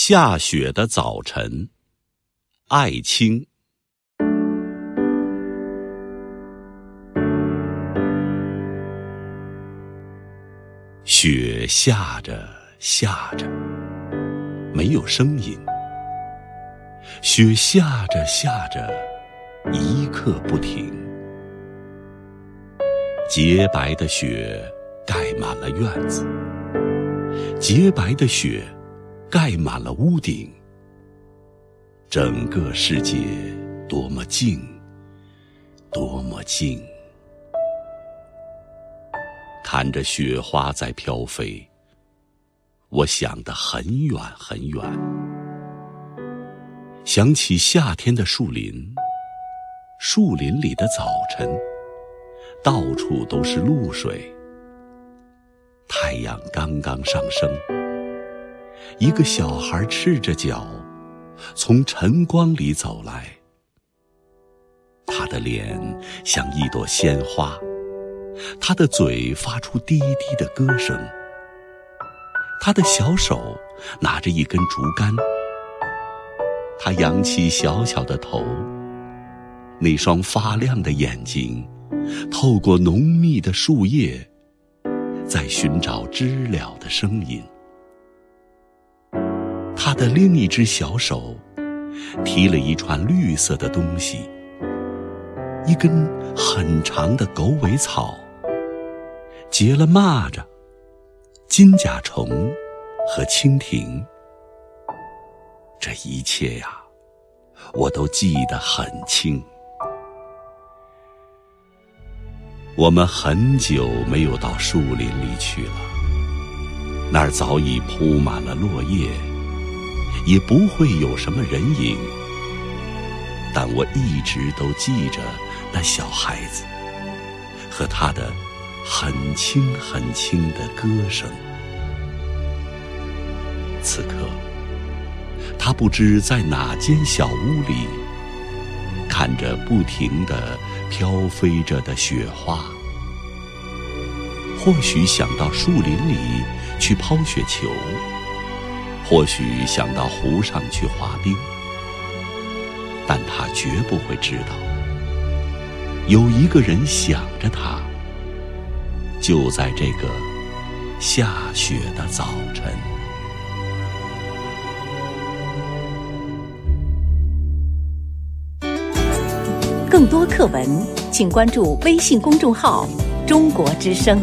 下雪的早晨，艾青。雪下着下着，没有声音。雪下着下着，一刻不停。洁白的雪盖满了院子，洁白的雪。盖满了屋顶，整个世界多么静，多么静。看着雪花在飘飞，我想得很远很远，想起夏天的树林，树林里的早晨，到处都是露水，太阳刚刚上升。一个小孩赤着脚，从晨光里走来。他的脸像一朵鲜花，他的嘴发出低低的歌声。他的小手拿着一根竹竿，他扬起小小的头，那双发亮的眼睛透过浓密的树叶，在寻找知了的声音。他的另一只小手提了一串绿色的东西，一根很长的狗尾草，结了蚂蚱、金甲虫和蜻蜓。这一切呀，我都记得很清。我们很久没有到树林里去了，那儿早已铺满了落叶。也不会有什么人影，但我一直都记着那小孩子和他的很轻很轻的歌声。此刻，他不知在哪间小屋里，看着不停的飘飞着的雪花，或许想到树林里去抛雪球。或许想到湖上去滑冰，但他绝不会知道，有一个人想着他，就在这个下雪的早晨。更多课文，请关注微信公众号“中国之声”。